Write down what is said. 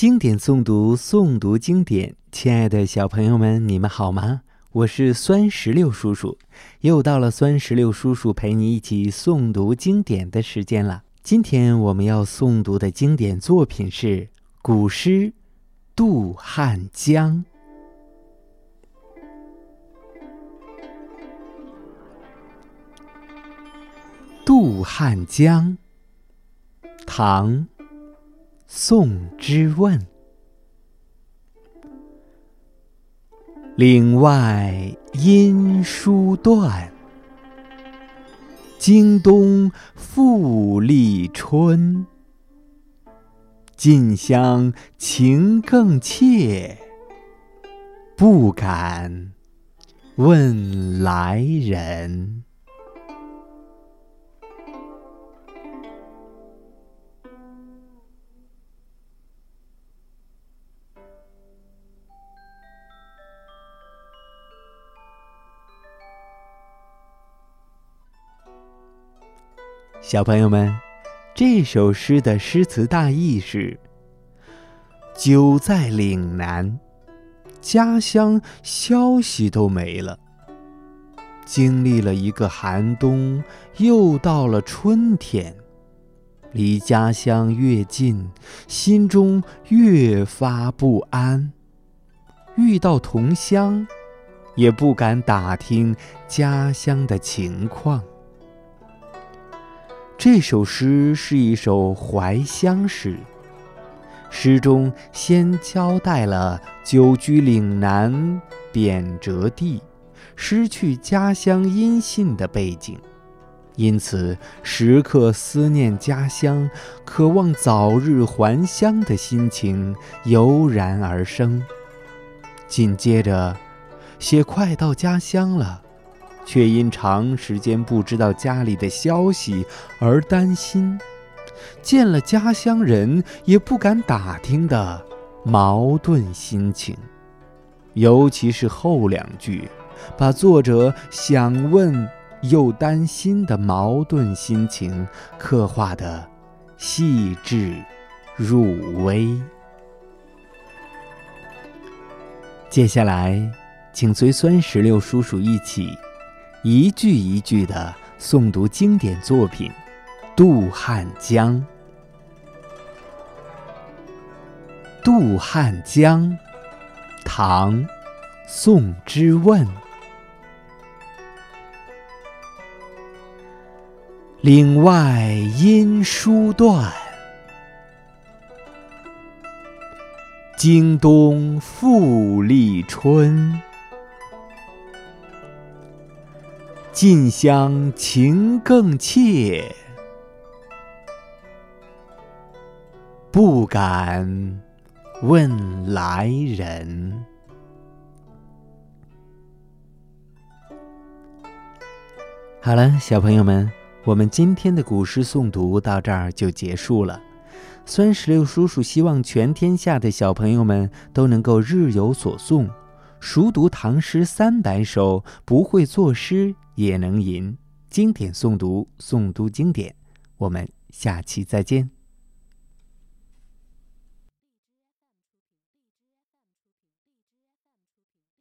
经典诵读，诵读经典。亲爱的小朋友们，你们好吗？我是酸石榴叔叔，又到了酸石榴叔叔陪你一起诵读经典的时间了。今天我们要诵读的经典作品是古诗《渡汉江》。《渡汉江》，唐·宋之问。岭外音书断，经冬复历春。近乡情更怯，不敢问来人。小朋友们，这首诗的诗词大意是：久在岭南，家乡消息都没了。经历了一个寒冬，又到了春天，离家乡越近，心中越发不安。遇到同乡，也不敢打听家乡的情况。这首诗是一首怀乡诗。诗中先交代了久居岭南贬谪地、失去家乡音信的背景，因此时刻思念家乡、渴望早日还乡的心情油然而生。紧接着，写快到家乡了。却因长时间不知道家里的消息而担心，见了家乡人也不敢打听的矛盾心情，尤其是后两句，把作者想问又担心的矛盾心情刻画的细致入微。接下来，请随酸石榴叔叔一起。一句一句的诵读经典作品《渡汉江》。《渡汉江》，唐·宋之问。岭外音书断，经冬复历春。近乡情更怯，不敢问来人。好了，小朋友们，我们今天的古诗诵读到这儿就结束了。酸石榴叔叔希望全天下的小朋友们都能够日有所诵。熟读唐诗三百首，不会作诗也能吟。经典诵读，诵读经典。我们下期再见。